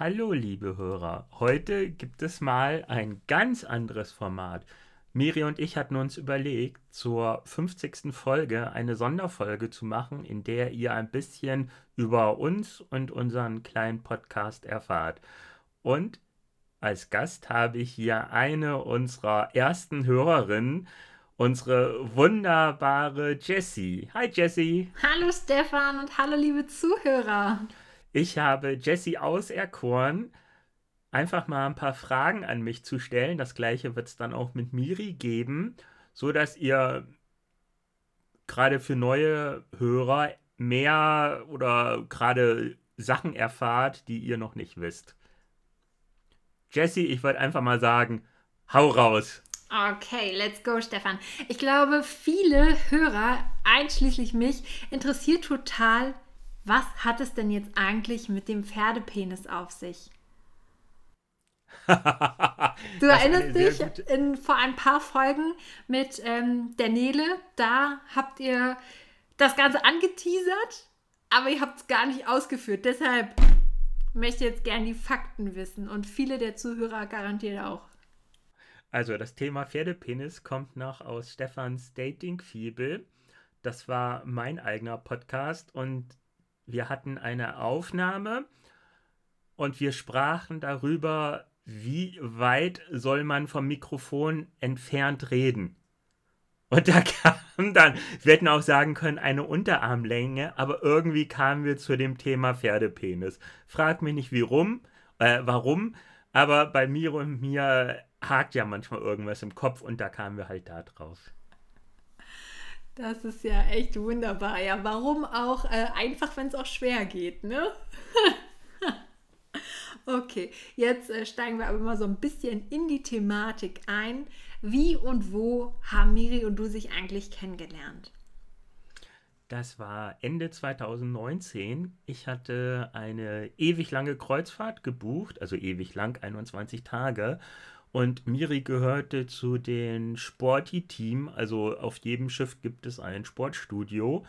Hallo, liebe Hörer. Heute gibt es mal ein ganz anderes Format. Miri und ich hatten uns überlegt, zur 50. Folge eine Sonderfolge zu machen, in der ihr ein bisschen über uns und unseren kleinen Podcast erfahrt. Und als Gast habe ich hier eine unserer ersten Hörerinnen, unsere wunderbare Jessie. Hi Jessie. Hallo Stefan und hallo liebe Zuhörer. Ich habe Jessie auserkoren, einfach mal ein paar Fragen an mich zu stellen. Das gleiche wird es dann auch mit Miri geben, so dass ihr gerade für neue Hörer mehr oder gerade Sachen erfahrt, die ihr noch nicht wisst. Jessie, ich würde einfach mal sagen, hau raus. Okay, let's go, Stefan. Ich glaube, viele Hörer, einschließlich mich, interessiert total, was hat es denn jetzt eigentlich mit dem Pferdepenis auf sich? du erinnerst dich in, vor ein paar Folgen mit ähm, der Nele, da habt ihr das Ganze angeteasert, aber ihr habt es gar nicht ausgeführt. Deshalb möchte ich jetzt gerne die Fakten wissen und viele der Zuhörer garantiert auch. Also das Thema Pferdepenis kommt noch aus Stefans Dating-Fibel. Das war mein eigener Podcast und wir hatten eine Aufnahme und wir sprachen darüber, wie weit soll man vom Mikrofon entfernt reden. Und da kam dann, wir hätten auch sagen können, eine Unterarmlänge, aber irgendwie kamen wir zu dem Thema Pferdepenis. Frag mich nicht, wie rum, äh, warum, aber bei mir und mir hakt ja manchmal irgendwas im Kopf und da kamen wir halt da drauf. Das ist ja echt wunderbar. Ja, warum auch äh, einfach, wenn es auch schwer geht, ne? okay, jetzt äh, steigen wir aber mal so ein bisschen in die Thematik ein. Wie und wo haben Miri und du sich eigentlich kennengelernt? Das war Ende 2019. Ich hatte eine ewig lange Kreuzfahrt gebucht, also ewig lang, 21 Tage. Und Miri gehörte zu den Sporty-Team, also auf jedem Schiff gibt es ein Sportstudio.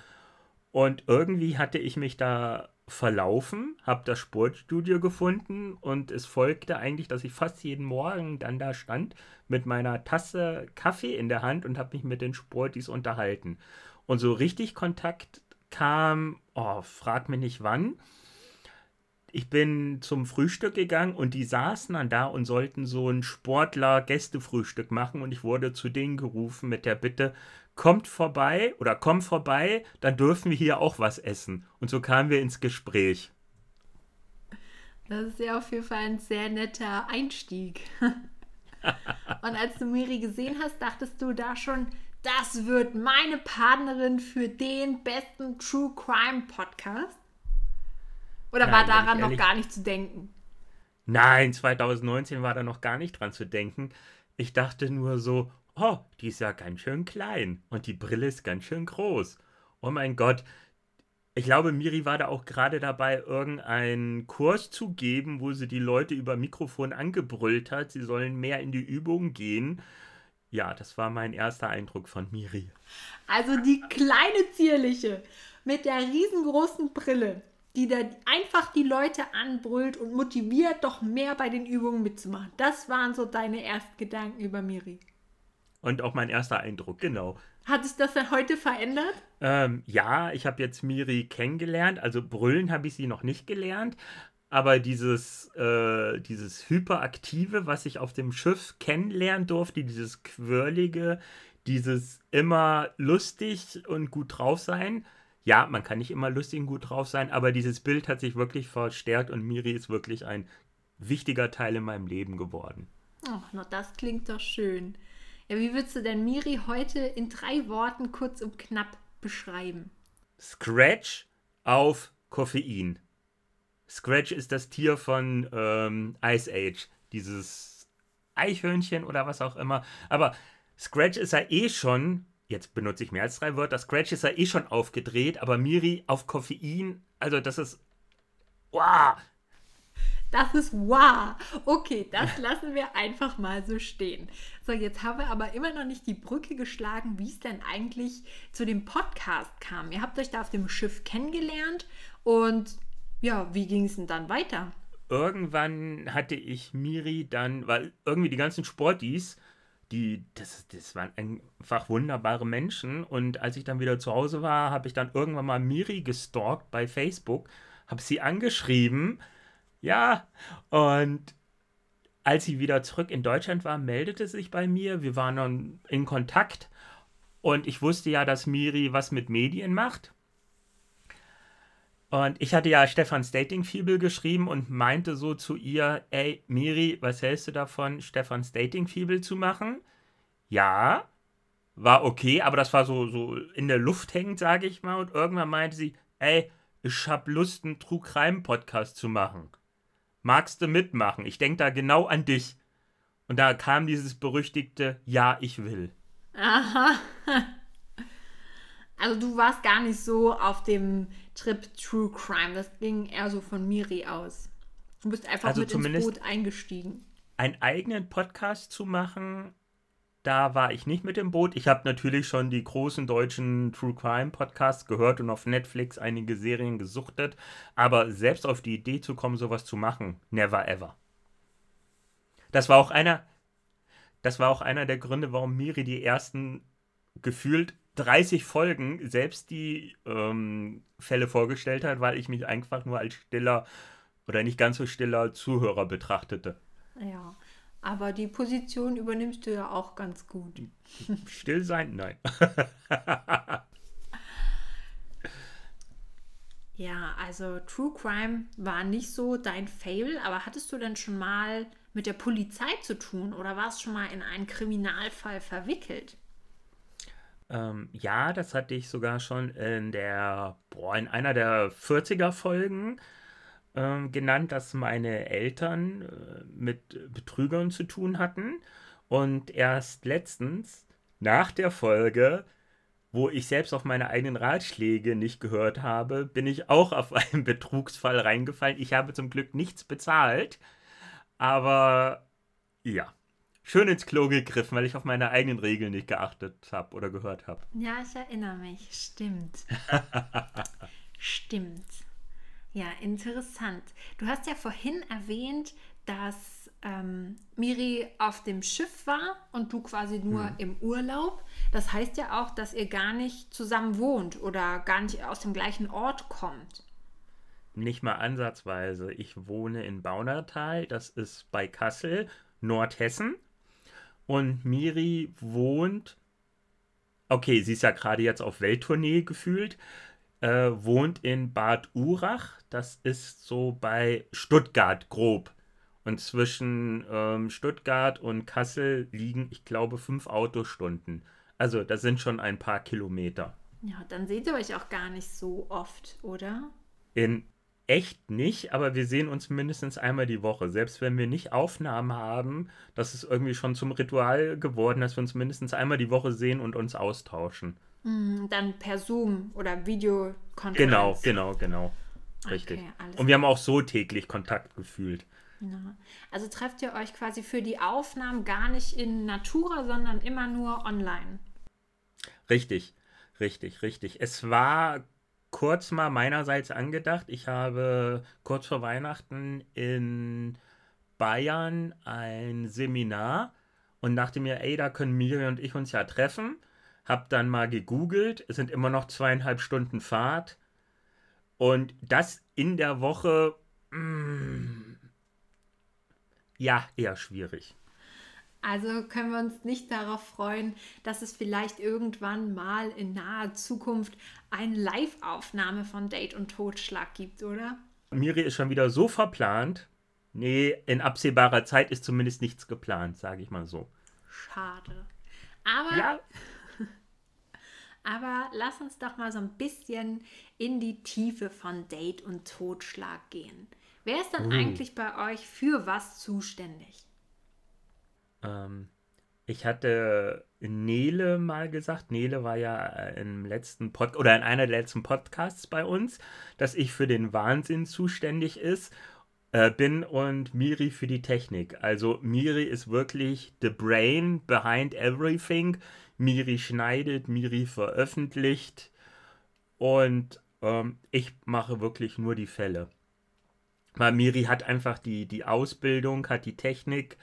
Und irgendwie hatte ich mich da verlaufen, habe das Sportstudio gefunden und es folgte eigentlich, dass ich fast jeden Morgen dann da stand mit meiner Tasse Kaffee in der Hand und habe mich mit den Sportis unterhalten. Und so richtig Kontakt kam, oh, frag mich nicht wann ich bin zum Frühstück gegangen und die saßen dann da und sollten so ein Sportler-Gästefrühstück machen und ich wurde zu denen gerufen mit der Bitte, kommt vorbei oder komm vorbei, dann dürfen wir hier auch was essen. Und so kamen wir ins Gespräch. Das ist ja auf jeden Fall ein sehr netter Einstieg. und als du Miri gesehen hast, dachtest du da schon, das wird meine Partnerin für den besten True Crime Podcast? Oder Nein, war daran noch gar nicht zu denken? Nein, 2019 war da noch gar nicht dran zu denken. Ich dachte nur so, oh, die ist ja ganz schön klein und die Brille ist ganz schön groß. Oh mein Gott. Ich glaube, Miri war da auch gerade dabei, irgendeinen Kurs zu geben, wo sie die Leute über Mikrofon angebrüllt hat, sie sollen mehr in die Übung gehen. Ja, das war mein erster Eindruck von Miri. Also die kleine zierliche mit der riesengroßen Brille die da einfach die Leute anbrüllt und motiviert, doch mehr bei den Übungen mitzumachen. Das waren so deine ersten Gedanken über Miri. Und auch mein erster Eindruck, genau. Hat sich das dann heute verändert? Ähm, ja, ich habe jetzt Miri kennengelernt. Also brüllen habe ich sie noch nicht gelernt. Aber dieses, äh, dieses Hyperaktive, was ich auf dem Schiff kennenlernen durfte, dieses Quirlige, dieses immer lustig und gut drauf sein, ja, man kann nicht immer lustig und gut drauf sein, aber dieses Bild hat sich wirklich verstärkt und Miri ist wirklich ein wichtiger Teil in meinem Leben geworden. Ach, na, das klingt doch schön. Ja, wie würdest du denn Miri heute in drei Worten kurz und knapp beschreiben? Scratch auf Koffein. Scratch ist das Tier von ähm, Ice Age. Dieses Eichhörnchen oder was auch immer. Aber Scratch ist ja eh schon, jetzt benutze ich mehr als drei Wörter, Scratch ist ja eh schon aufgedreht, aber Miri auf Koffein, also das ist. Wow! Das ist wow. Okay, das lassen wir einfach mal so stehen. So, jetzt haben wir aber immer noch nicht die Brücke geschlagen, wie es denn eigentlich zu dem Podcast kam. Ihr habt euch da auf dem Schiff kennengelernt und ja, wie ging es denn dann weiter? Irgendwann hatte ich Miri dann, weil irgendwie die ganzen Sportis, die, das, das waren einfach wunderbare Menschen. Und als ich dann wieder zu Hause war, habe ich dann irgendwann mal Miri gestalkt bei Facebook, habe sie angeschrieben ja, und als sie wieder zurück in Deutschland war, meldete sie sich bei mir. Wir waren dann in Kontakt und ich wusste ja, dass Miri was mit Medien macht. Und ich hatte ja Stefans Dating-Fibel geschrieben und meinte so zu ihr, ey, Miri, was hältst du davon, Stefans Dating-Fibel zu machen? Ja, war okay, aber das war so, so in der Luft hängend, sage ich mal. Und irgendwann meinte sie, ey, ich hab Lust, einen True Crime Podcast zu machen magst du mitmachen? Ich denke da genau an dich. Und da kam dieses berüchtigte Ja, ich will. Aha. Also du warst gar nicht so auf dem Trip True Crime. Das ging eher so von Miri aus. Du bist einfach also mit ins Boot eingestiegen. Einen eigenen Podcast zu machen, da war ich nicht mit im Boot. Ich habe natürlich schon die großen deutschen True Crime Podcasts gehört und auf Netflix einige Serien gesuchtet, aber selbst auf die Idee zu kommen, sowas zu machen, never ever. Das war auch einer, das war auch einer der Gründe, warum Miri die ersten gefühlt 30 Folgen selbst die ähm, Fälle vorgestellt hat, weil ich mich einfach nur als stiller oder nicht ganz so stiller Zuhörer betrachtete. Ja. Aber die Position übernimmst du ja auch ganz gut. Still sein? Nein. ja, also True Crime war nicht so dein Fail, aber hattest du denn schon mal mit der Polizei zu tun oder warst schon mal in einen Kriminalfall verwickelt? Ähm, ja, das hatte ich sogar schon in der, boah, in einer der 40er Folgen äh, genannt, dass meine Eltern äh, mit Betrügern zu tun hatten. Und erst letztens, nach der Folge, wo ich selbst auf meine eigenen Ratschläge nicht gehört habe, bin ich auch auf einen Betrugsfall reingefallen. Ich habe zum Glück nichts bezahlt, aber ja, schön ins Klo gegriffen, weil ich auf meine eigenen Regeln nicht geachtet habe oder gehört habe. Ja, ich erinnere mich. Stimmt. Stimmt. Ja, interessant. Du hast ja vorhin erwähnt, dass ähm, Miri auf dem Schiff war und du quasi nur hm. im Urlaub. Das heißt ja auch, dass ihr gar nicht zusammen wohnt oder gar nicht aus dem gleichen Ort kommt. Nicht mal ansatzweise. Ich wohne in Baunatal, das ist bei Kassel, Nordhessen. Und Miri wohnt, okay, sie ist ja gerade jetzt auf Welttournee gefühlt, äh, wohnt in Bad Urach. Das ist so bei Stuttgart grob. Und zwischen ähm, Stuttgart und Kassel liegen, ich glaube, fünf Autostunden. Also das sind schon ein paar Kilometer. Ja, dann seht ihr euch auch gar nicht so oft, oder? In echt nicht, aber wir sehen uns mindestens einmal die Woche. Selbst wenn wir nicht Aufnahmen haben, das ist irgendwie schon zum Ritual geworden, dass wir uns mindestens einmal die Woche sehen und uns austauschen. Mm, dann per Zoom oder Videokonferenz. Genau, genau, genau. Richtig. Okay, und wir haben auch so täglich Kontakt gefühlt. Ja. Also trefft ihr euch quasi für die Aufnahmen gar nicht in Natura, sondern immer nur online. Richtig, richtig, richtig. Es war kurz mal meinerseits angedacht. Ich habe kurz vor Weihnachten in Bayern ein Seminar und dachte mir, ey, da können Miriam und ich uns ja treffen. Hab dann mal gegoogelt, es sind immer noch zweieinhalb Stunden Fahrt. Und das in der Woche, mm, ja, eher schwierig. Also können wir uns nicht darauf freuen, dass es vielleicht irgendwann mal in naher Zukunft eine Live-Aufnahme von Date und Totschlag gibt, oder? Miri ist schon wieder so verplant. Nee, in absehbarer Zeit ist zumindest nichts geplant, sage ich mal so. Schade. Aber ja. Aber lass uns doch mal so ein bisschen in die Tiefe von Date und Totschlag gehen. Wer ist dann uh. eigentlich bei euch für was zuständig? Ähm, ich hatte Nele mal gesagt, Nele war ja äh, im letzten Pod oder in einer der letzten Podcasts bei uns, dass ich für den Wahnsinn zuständig ist, äh, bin und Miri für die Technik. Also Miri ist wirklich the brain behind everything. Miri schneidet, Miri veröffentlicht und ähm, ich mache wirklich nur die Fälle. Weil Miri hat einfach die, die Ausbildung, hat die Technik,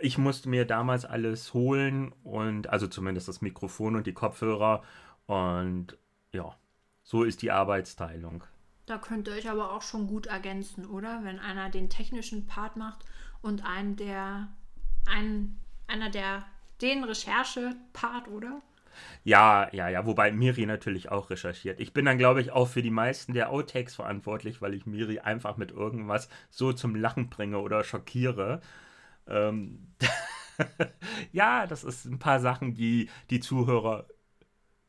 ich musste mir damals alles holen und also zumindest das Mikrofon und die Kopfhörer und ja, so ist die Arbeitsteilung. Da könnt ihr euch aber auch schon gut ergänzen, oder? Wenn einer den technischen Part macht und ein der ein, einer der den Recherche-Part, oder? Ja, ja, ja, wobei Miri natürlich auch recherchiert. Ich bin dann, glaube ich, auch für die meisten der Outtakes verantwortlich, weil ich Miri einfach mit irgendwas so zum Lachen bringe oder schockiere. Ähm, ja, das ist ein paar Sachen, die die Zuhörer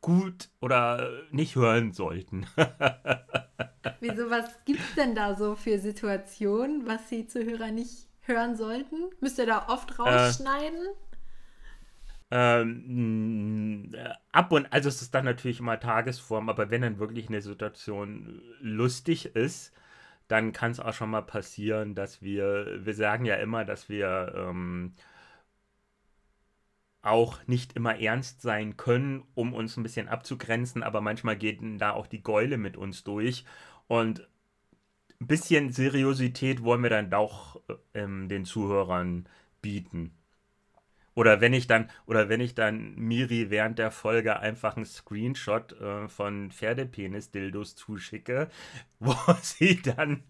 gut oder nicht hören sollten. Wieso, was gibt es denn da so für Situationen, was die Zuhörer nicht hören sollten? Müsst ihr da oft äh, rausschneiden? Äh, ähm, ab und also es ist dann natürlich immer Tagesform, aber wenn dann wirklich eine Situation lustig ist, dann kann es auch schon mal passieren, dass wir, wir sagen ja immer, dass wir ähm, auch nicht immer ernst sein können, um uns ein bisschen abzugrenzen, aber manchmal geht da auch die Geule mit uns durch und ein bisschen Seriosität wollen wir dann doch ähm, den Zuhörern bieten. Oder wenn ich dann, oder wenn ich dann Miri während der Folge einfach einen Screenshot äh, von Pferdepenis-Dildos zuschicke, wo sie dann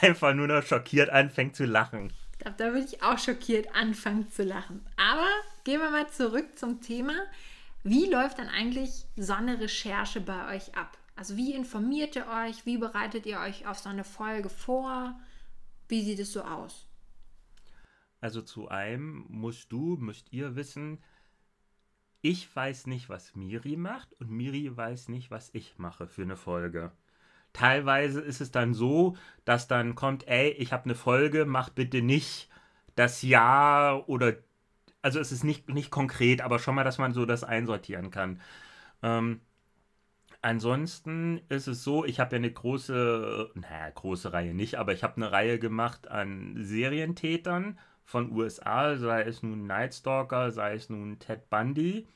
einfach nur noch schockiert anfängt zu lachen. Glaube, da würde ich auch schockiert anfangen zu lachen. Aber gehen wir mal zurück zum Thema. Wie läuft dann eigentlich so eine Recherche bei euch ab? Also wie informiert ihr euch? Wie bereitet ihr euch auf so eine Folge vor? Wie sieht es so aus? Also zu einem musst du, müsst ihr wissen, ich weiß nicht, was Miri macht und Miri weiß nicht, was ich mache für eine Folge. Teilweise ist es dann so, dass dann kommt, ey, ich habe eine Folge, mach bitte nicht das Ja oder also es ist nicht, nicht konkret, aber schon mal, dass man so das einsortieren kann. Ähm, ansonsten ist es so, ich habe ja eine große, naja, große Reihe nicht, aber ich habe eine Reihe gemacht an Serientätern von USA, sei es nun Night Stalker, sei es nun Ted Bundy.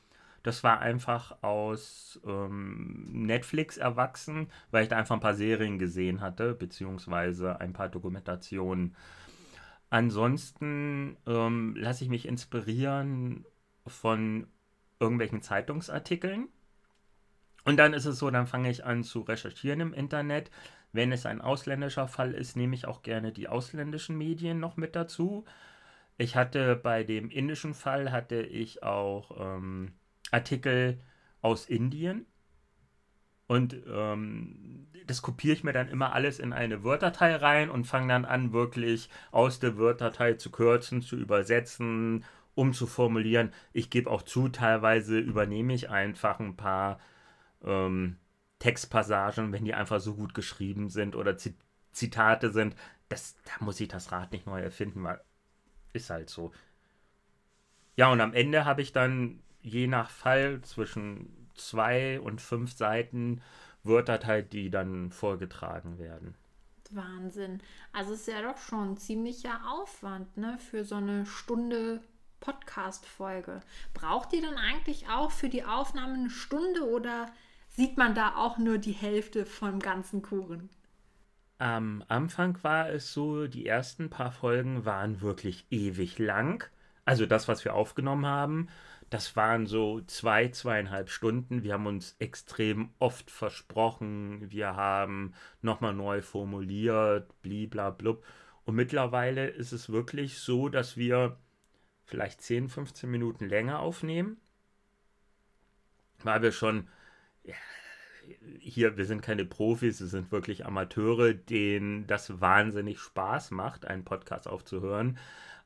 Das war einfach aus ähm, Netflix erwachsen, weil ich da einfach ein paar Serien gesehen hatte, beziehungsweise ein paar Dokumentationen. Ansonsten ähm, lasse ich mich inspirieren von irgendwelchen Zeitungsartikeln. Und dann ist es so, dann fange ich an zu recherchieren im Internet. Wenn es ein ausländischer Fall ist, nehme ich auch gerne die ausländischen Medien noch mit dazu. Ich hatte bei dem indischen Fall hatte ich auch ähm, Artikel aus Indien. Und ähm, das kopiere ich mir dann immer alles in eine Word-Datei rein und fange dann an, wirklich aus der Word-Datei zu kürzen, zu übersetzen, umzuformulieren. Ich gebe auch zu, teilweise übernehme ich einfach ein paar ähm, Textpassagen, wenn die einfach so gut geschrieben sind oder Zitate sind. Das, da muss ich das Rad nicht neu erfinden, weil ist halt so. Ja, und am Ende habe ich dann je nach Fall zwischen zwei und fünf Seiten Wörter halt, die dann vorgetragen werden. Wahnsinn. Also ist ja doch schon ein ziemlicher Aufwand, ne, für so eine Stunde Podcast-Folge. Braucht ihr dann eigentlich auch für die Aufnahme eine Stunde oder sieht man da auch nur die Hälfte vom ganzen Kuchen? Am Anfang war es so, die ersten paar Folgen waren wirklich ewig lang. Also das, was wir aufgenommen haben, das waren so zwei, zweieinhalb Stunden. Wir haben uns extrem oft versprochen. Wir haben nochmal neu formuliert, bliblablub. Und mittlerweile ist es wirklich so, dass wir vielleicht 10, 15 Minuten länger aufnehmen, weil wir schon ja, hier, wir sind keine Profis, wir sind wirklich Amateure, denen das wahnsinnig Spaß macht, einen Podcast aufzuhören.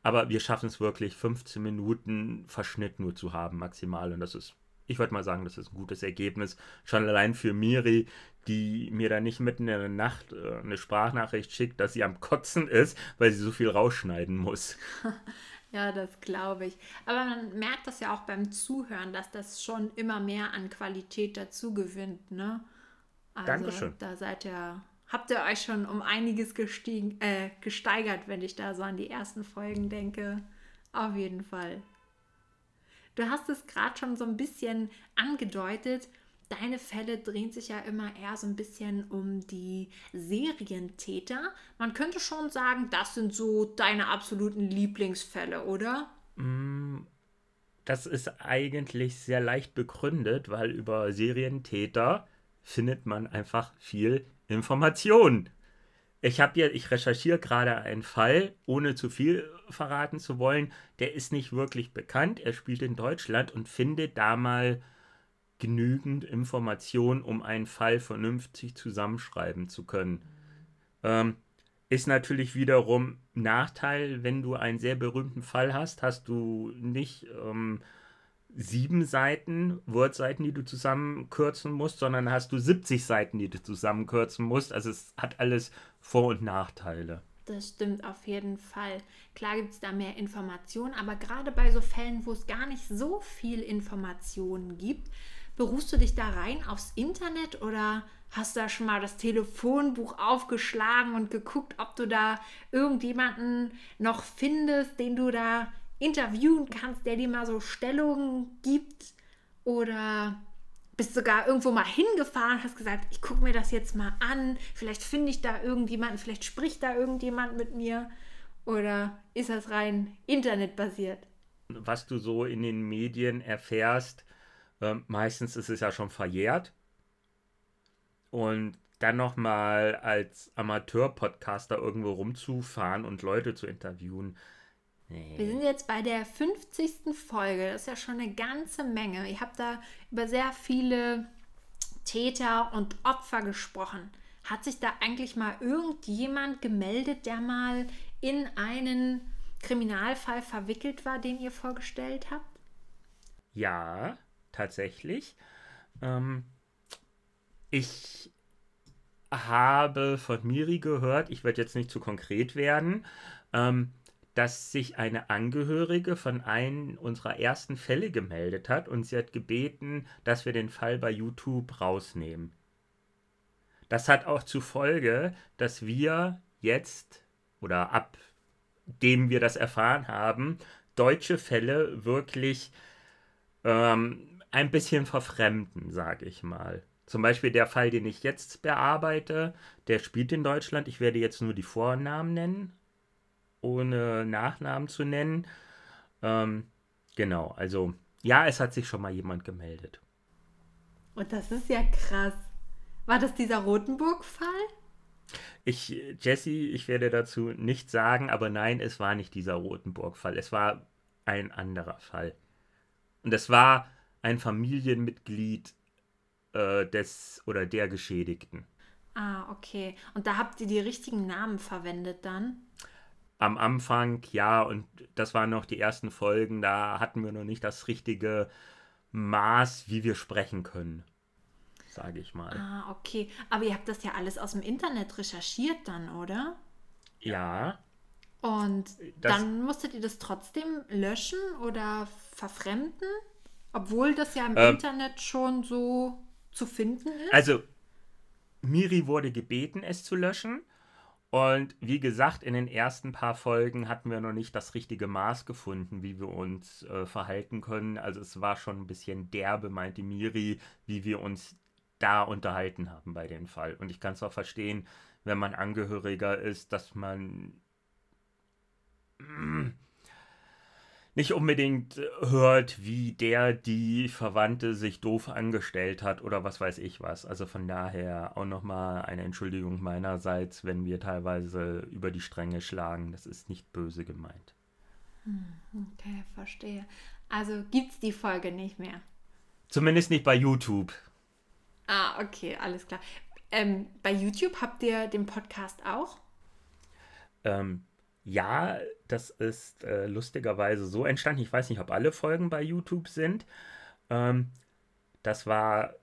Aber wir schaffen es wirklich, 15 Minuten Verschnitt nur zu haben, maximal. Und das ist, ich würde mal sagen, das ist ein gutes Ergebnis. Schon allein für Miri, die mir dann nicht mitten in der Nacht äh, eine Sprachnachricht schickt, dass sie am Kotzen ist, weil sie so viel rausschneiden muss. Ja, das glaube ich. Aber man merkt das ja auch beim Zuhören, dass das schon immer mehr an Qualität dazu gewinnt, ne? Also, Dankeschön. Da seid ihr, habt ihr euch schon um einiges gestiegen, äh, gesteigert, wenn ich da so an die ersten Folgen denke. Auf jeden Fall. Du hast es gerade schon so ein bisschen angedeutet. Deine Fälle drehen sich ja immer eher so ein bisschen um die Serientäter. Man könnte schon sagen, das sind so deine absoluten Lieblingsfälle, oder? Das ist eigentlich sehr leicht begründet, weil über Serientäter findet man einfach viel Information. Ich habe ja, ich recherchiere gerade einen Fall, ohne zu viel verraten zu wollen. Der ist nicht wirklich bekannt. Er spielt in Deutschland und findet da mal genügend Information, um einen Fall vernünftig zusammenschreiben zu können. Ähm, ist natürlich wiederum Nachteil, wenn du einen sehr berühmten Fall hast, hast du nicht ähm, sieben Seiten, Wordseiten, die du zusammenkürzen musst, sondern hast du 70 Seiten, die du zusammenkürzen musst. Also es hat alles Vor- und Nachteile. Das stimmt auf jeden Fall. Klar gibt es da mehr Informationen, aber gerade bei so Fällen, wo es gar nicht so viel Informationen gibt, berufst du dich da rein aufs Internet oder hast da schon mal das Telefonbuch aufgeschlagen und geguckt, ob du da irgendjemanden noch findest, den du da interviewen kannst, der dir mal so Stellungen gibt? Oder bist sogar irgendwo mal hingefahren, hast gesagt, ich gucke mir das jetzt mal an, vielleicht finde ich da irgendjemanden, vielleicht spricht da irgendjemand mit mir. Oder ist das rein internetbasiert? Was du so in den Medien erfährst, ähm, meistens ist es ja schon verjährt. Und dann nochmal als Amateur-Podcaster irgendwo rumzufahren und Leute zu interviewen. Wir sind jetzt bei der 50. Folge. Das ist ja schon eine ganze Menge. Ihr habt da über sehr viele Täter und Opfer gesprochen. Hat sich da eigentlich mal irgendjemand gemeldet, der mal in einen Kriminalfall verwickelt war, den ihr vorgestellt habt? Ja, tatsächlich. Ähm, ich habe von Miri gehört, ich werde jetzt nicht zu konkret werden, ähm, dass sich eine Angehörige von einem unserer ersten Fälle gemeldet hat und sie hat gebeten, dass wir den Fall bei YouTube rausnehmen. Das hat auch zur Folge, dass wir jetzt oder ab dem wir das erfahren haben, deutsche Fälle wirklich ähm, ein bisschen verfremden, sage ich mal. Zum Beispiel der Fall, den ich jetzt bearbeite, der spielt in Deutschland. Ich werde jetzt nur die Vornamen nennen, ohne Nachnamen zu nennen. Ähm, genau, also ja, es hat sich schon mal jemand gemeldet. Und das ist ja krass. War das dieser Rotenburg-Fall? Ich, Jesse, ich werde dazu nichts sagen, aber nein, es war nicht dieser Rotenburg-Fall. Es war ein anderer Fall. Und es war ein Familienmitglied äh, des oder der Geschädigten. Ah, okay. Und da habt ihr die richtigen Namen verwendet dann? Am Anfang, ja, und das waren noch die ersten Folgen, da hatten wir noch nicht das richtige Maß, wie wir sprechen können, sage ich mal. Ah, okay. Aber ihr habt das ja alles aus dem Internet recherchiert dann, oder? Ja, Und Das- dann musstet ihr das trotzdem löschen oder verfremden? Obwohl das ja im Ähm. Internet schon so zu finden ist? also Miri wurde gebeten, es zu löschen. Und wie gesagt, in den ersten paar Folgen hatten wir noch nicht das richtige Maß gefunden, wie wir uns äh, verhalten können. Also es war schon ein bisschen derbe, meinte Miri, wie wir uns da unterhalten haben bei dem Fall. Und ich kann es auch verstehen, wenn man Angehöriger ist, dass man nicht unbedingt hört, wie der die Verwandte sich doof angestellt hat oder was weiß ich was. Also von daher auch nochmal eine Entschuldigung meinerseits, wenn wir teilweise über die Stränge schlagen. Das ist nicht böse gemeint. Okay, verstehe. Also gibt's die Folge nicht mehr. Zumindest nicht bei YouTube. Ah, okay, alles klar. Ähm, bei YouTube habt ihr den Podcast auch? Ähm, ja, das ist äh, lustigerweise so entstanden. Ich weiß nicht, ob alle Folgen bei YouTube sind. Ähm, das war,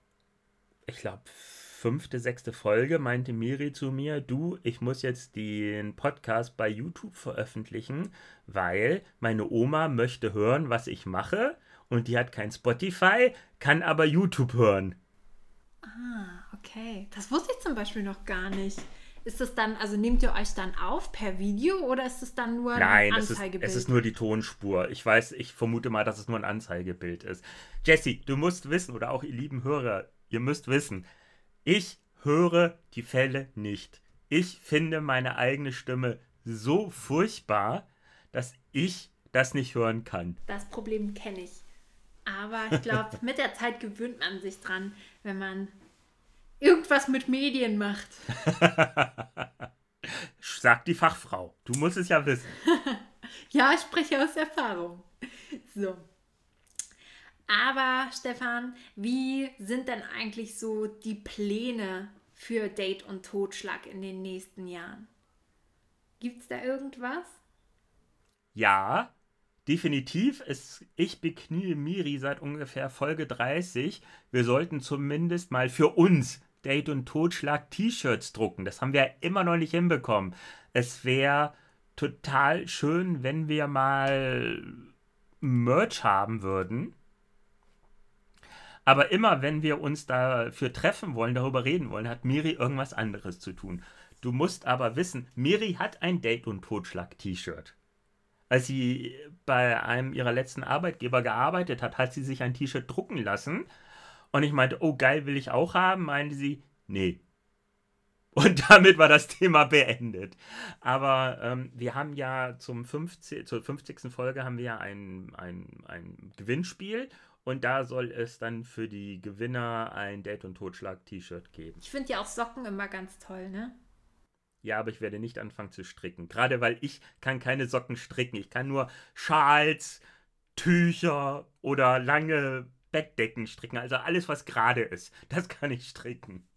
ich glaube, fünfte, sechste Folge meinte Miri zu mir, du, ich muss jetzt den Podcast bei YouTube veröffentlichen, weil meine Oma möchte hören, was ich mache und die hat kein Spotify, kann aber YouTube hören. Ah, okay. Das wusste ich zum Beispiel noch gar nicht. Ist das dann, also nehmt ihr euch dann auf per Video oder ist es dann nur Nein, ein es ist, Anzeigebild? es ist nur die Tonspur. Ich weiß, ich vermute mal, dass es nur ein Anzeigebild ist. Jesse, du musst wissen, oder auch ihr lieben Hörer, ihr müsst wissen, ich höre die Fälle nicht. Ich finde meine eigene Stimme so furchtbar, dass ich das nicht hören kann. Das Problem kenne ich. Aber ich glaube, mit der Zeit gewöhnt man sich dran, wenn man irgendwas mit Medien macht. Sagt die Fachfrau. Du musst es ja wissen. Ja, ich spreche aus Erfahrung. So. Aber Stefan, wie sind denn eigentlich so die Pläne für Date und Totschlag in den nächsten Jahren? Gibt es da irgendwas? Ja, definitiv. Es, ich beknie Miri seit ungefähr Folge 30. Wir sollten zumindest mal für uns Date und Totschlag T-Shirts drucken. Das haben wir immer noch nicht hinbekommen. Es wäre total schön, wenn wir mal Merch haben würden. Aber immer, wenn wir uns dafür treffen wollen, darüber reden wollen, hat Miri irgendwas anderes zu tun. Du musst aber wissen, Miri hat ein Date- und Totschlag-T-Shirt. Als sie bei einem ihrer letzten Arbeitgeber gearbeitet hat, hat sie sich ein T-Shirt drucken lassen. Und ich meinte, oh geil, will ich auch haben? Meinte sie, nee. Und damit war das Thema beendet. Aber ähm, wir haben ja zum 50, zur 50. Folge haben wir ja ein, ein, ein Gewinnspiel. Und da soll es dann für die Gewinner ein Date- und Totschlag-T-Shirt geben. Ich finde ja auch Socken immer ganz toll, ne? Ja, aber ich werde nicht anfangen zu stricken. Gerade weil ich kann keine Socken stricken. Ich kann nur Schals, Tücher oder lange Bettdecken stricken. Also alles, was gerade ist. Das kann ich stricken.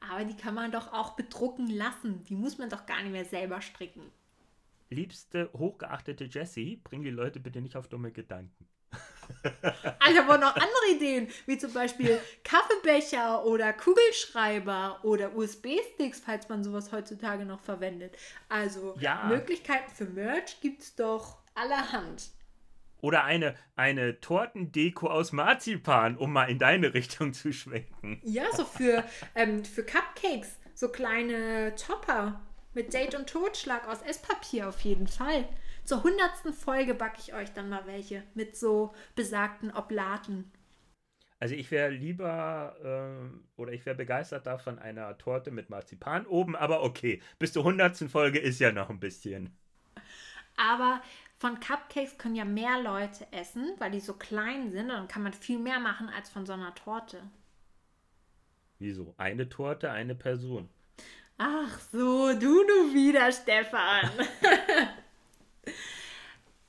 Aber die kann man doch auch bedrucken lassen. Die muss man doch gar nicht mehr selber stricken. Liebste, hochgeachtete Jessie, bring die Leute bitte nicht auf dumme Gedanken. Ah, ich habe noch andere Ideen, wie zum Beispiel Kaffeebecher oder Kugelschreiber oder USB-Sticks, falls man sowas heutzutage noch verwendet. Also Ja. Möglichkeiten für Merch gibt es doch allerhand. Oder eine, eine Tortendeko aus Marzipan, um mal in deine Richtung zu schwenken. Ja, so für, ähm, für Cupcakes, so kleine Topper mit Date und Totschlag aus Esspapier auf jeden Fall. Zur hundertsten Folge backe ich euch dann mal welche mit so besagten Oblaten. Also ich wäre lieber ähm, oder ich wäre begeistert davon einer Torte mit Marzipan oben, aber okay, bis zur hundertsten Folge ist ja noch ein bisschen. Aber von Cupcakes können ja mehr Leute essen, weil die so klein sind. Und dann kann man viel mehr machen als von so einer Torte. Wieso? Eine Torte, eine Person. Ach so, du du wieder, Stefan.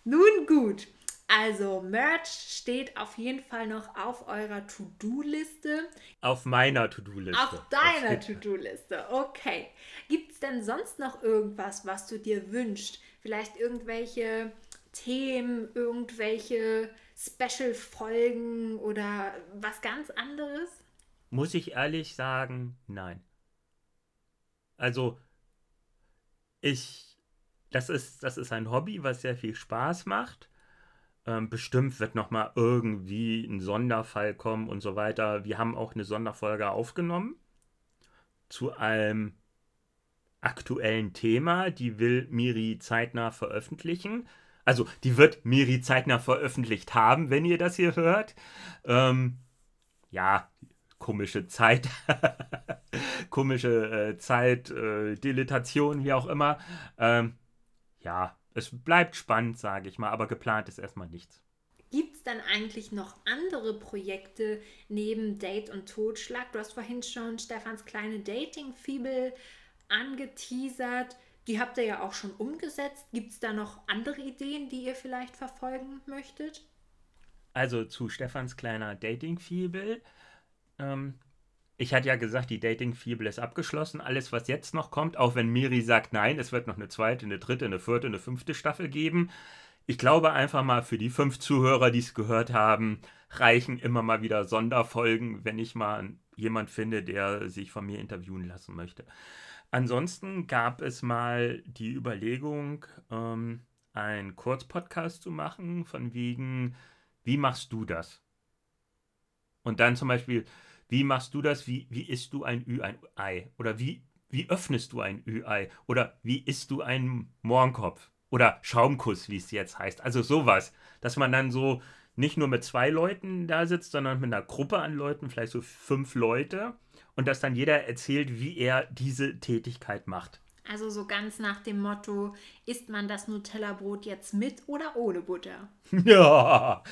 Nun gut. Also, Merch steht auf jeden Fall noch auf eurer To-Do-Liste. Auf meiner To-Do-Liste. Auf deiner To-Do-Liste. Okay. Gibt es denn sonst noch irgendwas, was du dir wünschst? Vielleicht irgendwelche Themen, irgendwelche Special-Folgen oder was ganz anderes? Muss ich ehrlich sagen, nein. Also, ich, das ist, das ist ein Hobby, was sehr viel Spaß macht. Ähm, bestimmt wird noch mal irgendwie ein Sonderfall kommen und so weiter. Wir haben auch eine Sonderfolge aufgenommen zu einem aktuellen Thema. Die will Miri zeitnah veröffentlichen. Also, die wird Miri zeitnah veröffentlicht haben, wenn ihr das hier hört. Ähm, ja, komische Zeit, komische äh, Zeit, äh, Dilatation, wie auch immer. Ähm, ja, es bleibt spannend, sage ich mal, aber geplant ist erstmal nichts. Gibt es denn eigentlich noch andere Projekte neben Date und Totschlag? Du hast vorhin schon Stefans kleine Dating-Fibel angeteasert. Die habt ihr ja auch schon umgesetzt. Gibt es da noch andere Ideen, die ihr vielleicht verfolgen möchtet? Also zu Stefans kleiner Dating-Fibel. Ähm, ich hatte ja gesagt, die Dating-Fibel ist abgeschlossen. Alles, was jetzt noch kommt, auch wenn Miri sagt, nein, es wird noch eine zweite, eine dritte, eine vierte, eine fünfte Staffel geben. Ich glaube einfach mal für die fünf Zuhörer, die es gehört haben, reichen immer mal wieder Sonderfolgen, wenn ich mal jemand finde, der sich von mir interviewen lassen möchte. Ansonsten gab es mal die Überlegung, ähm, einen Kurzpodcast zu machen, von wegen, wie machst du das? Und dann zum Beispiel, wie machst du das? Wie, wie isst du ein Ü-Ei? Oder wie, wie öffnest du ein Ü-Ei? Oder wie isst du einen Mohrenkopf? Oder Schaumkuss, wie es jetzt heißt. Also sowas, dass man dann so nicht nur mit zwei Leuten da sitzt, sondern mit einer Gruppe an Leuten, vielleicht so fünf Leute, und dass dann jeder erzählt, wie er diese Tätigkeit macht. Also so ganz nach dem Motto, isst man das Nutella-Brot jetzt mit oder ohne Butter? Ja,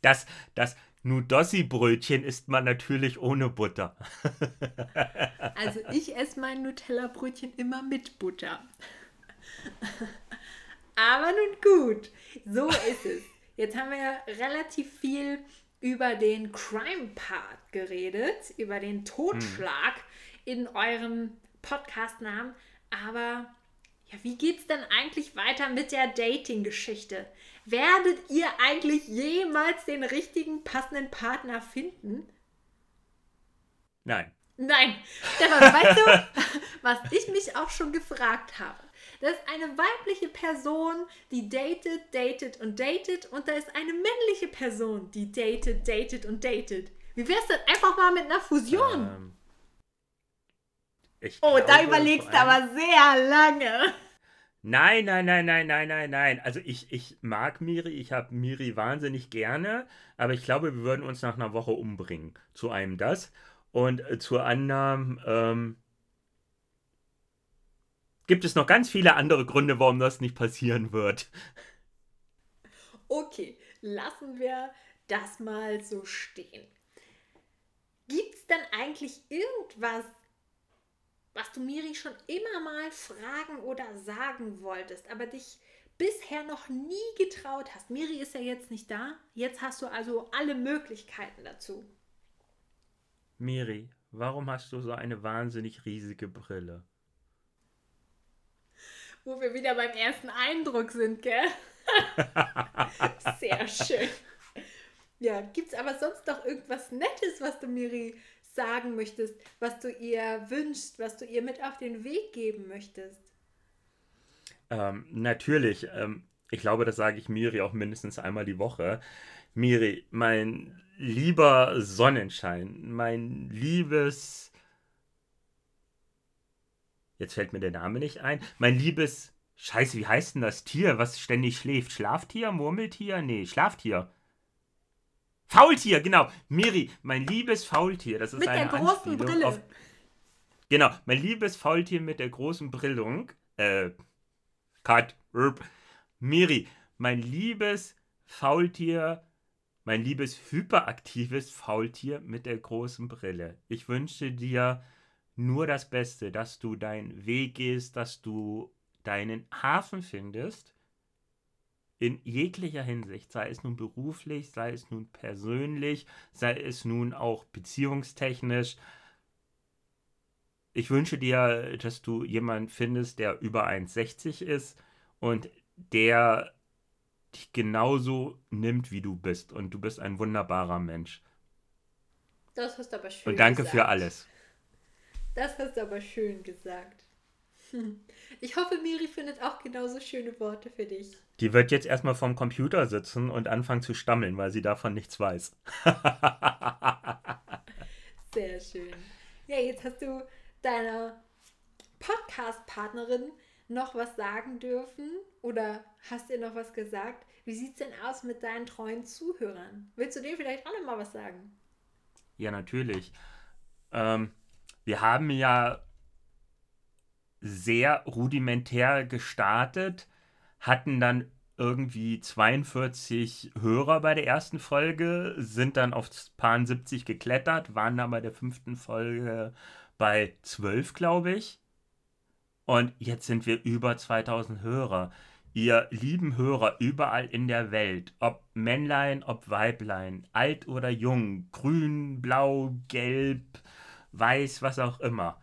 das, das Nudossi-Brötchen isst man natürlich ohne Butter. Also ich esse mein Nutella-Brötchen immer mit Butter. Aber nun gut, so ist es. Jetzt haben wir relativ viel über den Crime-Part geredet, über den Totschlag hm. in eurem Podcast-Namen. Aber ja, wie geht's denn eigentlich weiter mit der Dating-Geschichte? Werdet ihr eigentlich jemals den richtigen passenden Partner finden? Nein. Nein. Stefan, weißt du, was ich mich auch schon gefragt habe? Das ist eine weibliche Person, die datet, datet und datet und da ist eine männliche Person, die datet, datet und datet. Wie wär's denn einfach mal mit einer Fusion? Ähm, oh, glaube, da überlegst du aber sehr lange. Nein, nein, nein, nein, nein, nein, nein. Also ich, ich mag Miri, ich habe Miri wahnsinnig gerne, aber ich glaube, wir würden uns nach einer Woche umbringen. Zu einem das und äh, zu anderem ähm, gibt es noch ganz viele andere Gründe, warum das nicht passieren wird. Okay, lassen wir das mal so stehen. Gibt es denn eigentlich irgendwas, was du Miri schon immer mal fragen oder sagen wolltest, aber dich bisher noch nie getraut hast? Miri ist ja jetzt nicht da. Jetzt hast du also alle Möglichkeiten dazu. Miri, warum hast du so eine wahnsinnig riesige Brille? Wo wir wieder beim ersten Eindruck sind, gell? Sehr schön. Ja, gibt es aber sonst noch irgendwas Nettes, was du Miri sagen möchtest, was du ihr wünschst, was du ihr mit auf den Weg geben möchtest? Ähm, natürlich. Ähm, ich glaube, das sage ich Miri auch mindestens einmal die Woche. Miri, mein lieber Sonnenschein, mein liebes Jetzt fällt mir der Name nicht ein. Mein liebes. Scheiße, wie heißt denn das Tier, was ständig schläft? Schlaftier? Murmeltier? Nee, Schlaftier. Faultier, genau. Miri, mein liebes Faultier. Das ist mit eine der großen Anspielung Brille. Auf, genau, mein liebes Faultier mit der großen Brillung. Äh, Cut. Rp. Miri, mein liebes Faultier, mein liebes hyperaktives Faultier mit der großen Brille. Ich wünsche dir nur das Beste, dass du deinen Weg gehst, dass du deinen Hafen findest, in jeglicher Hinsicht, sei es nun beruflich, sei es nun persönlich, sei es nun auch beziehungstechnisch. Ich wünsche dir, dass du jemanden findest, der über 1,60 ist und der dich genauso nimmt, wie du bist. Und du bist ein wunderbarer Mensch. Das ist aber schön. Und danke gesagt. für alles. Das hast du aber schön gesagt. Ich hoffe, Miri findet auch genauso schöne Worte für dich. Die wird jetzt erstmal vorm Computer sitzen und anfangen zu stammeln, weil sie davon nichts weiß. Sehr schön. Ja, jetzt hast du deiner Podcast-Partnerin noch was sagen dürfen oder hast ihr noch was gesagt? Wie sieht es denn aus mit deinen treuen Zuhörern? Willst du denen vielleicht auch noch mal was sagen? Ja, natürlich. Ähm, wir haben ja sehr rudimentär gestartet, hatten dann irgendwie 42 Hörer bei der ersten Folge, sind dann auf paar 70 geklettert, waren dann bei der fünften Folge bei 12, glaube ich. Und jetzt sind wir über 2000 Hörer. Ihr lieben Hörer überall in der Welt, ob Männlein, ob Weiblein, alt oder jung, grün, blau, gelb, weiß, was auch immer.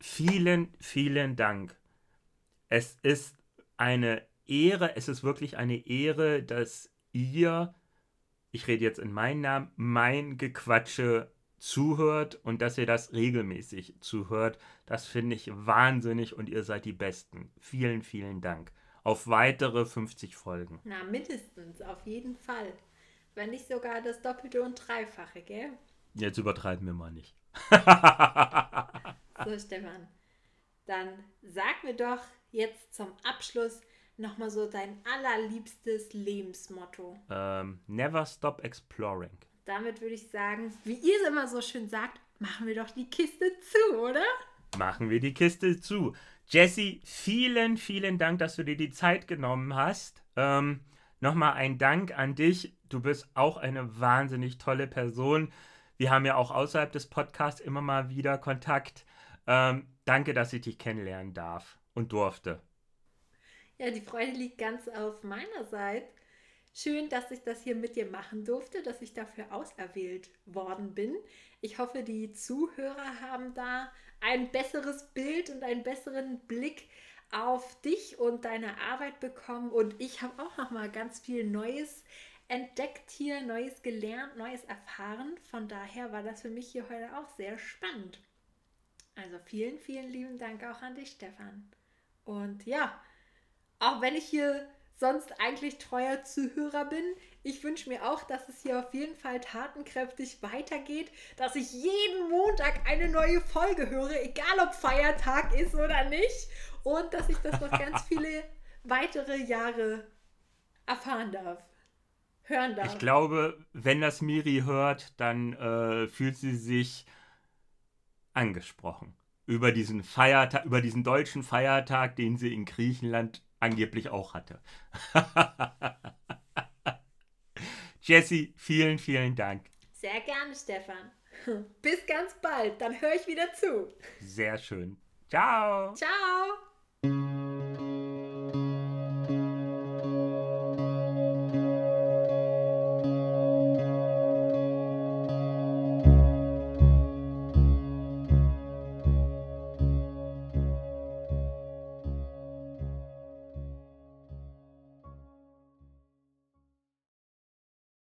Vielen, vielen Dank. Es ist eine Ehre, es ist wirklich eine Ehre, dass ihr, ich rede jetzt in meinem Namen, mein Gequatsche zuhört und dass ihr das regelmäßig zuhört. Das finde ich wahnsinnig und ihr seid die Besten. Vielen, vielen Dank. Auf weitere 50 Folgen. Na, mindestens, auf jeden Fall. Wenn nicht sogar das Doppelte und Dreifache, gell? Jetzt übertreiben wir mal nicht. So, Stefan. Dann sag mir doch jetzt zum Abschluss nochmal so dein allerliebstes Lebensmotto. Ähm, never stop exploring. Damit würde ich sagen, wie ihr es immer so schön sagt, machen wir doch die Kiste zu, oder? Machen wir die Kiste zu. Jesse, vielen, vielen Dank, dass du dir die Zeit genommen hast. Ähm, Nochmal ein Dank an dich. Du bist auch eine wahnsinnig tolle Person. Wir haben ja auch außerhalb des Podcasts immer mal wieder Kontakt. Ähm, danke, dass ich dich kennenlernen darf und durfte. Ja, die Freude liegt ganz auf meiner Seite. Schön, dass ich das hier mit dir machen durfte, dass ich dafür auserwählt worden bin. Ich hoffe, die Zuhörer haben da ein besseres Bild und einen besseren Blick auf dich und deine Arbeit bekommen. Und ich habe auch noch mal ganz viel Neues entdeckt hier, Neues gelernt, Neues erfahren. Von daher war das für mich hier heute auch sehr spannend. Also vielen, vielen lieben Dank auch an dich, Stefan. Und ja, auch wenn ich hier sonst eigentlich treuer Zuhörer bin, ich wünsche mir auch, dass es hier auf jeden Fall tatenkräftig weitergeht, dass ich jeden Montag eine neue Folge höre, egal ob Feiertag ist oder nicht, und dass ich das noch ganz viele weitere Jahre erfahren darf. Hören darf. Ich glaube, wenn das Miri hört, dann äh, fühlt sie sich angesprochen über diesen Feiertag, über diesen deutschen Feiertag, den sie in Griechenland angeblich auch hatte. Jesse, vielen, vielen Dank. Sehr gerne, Stefan. Bis ganz bald, dann höre ich wieder zu. Sehr schön. Ciao. Ciao.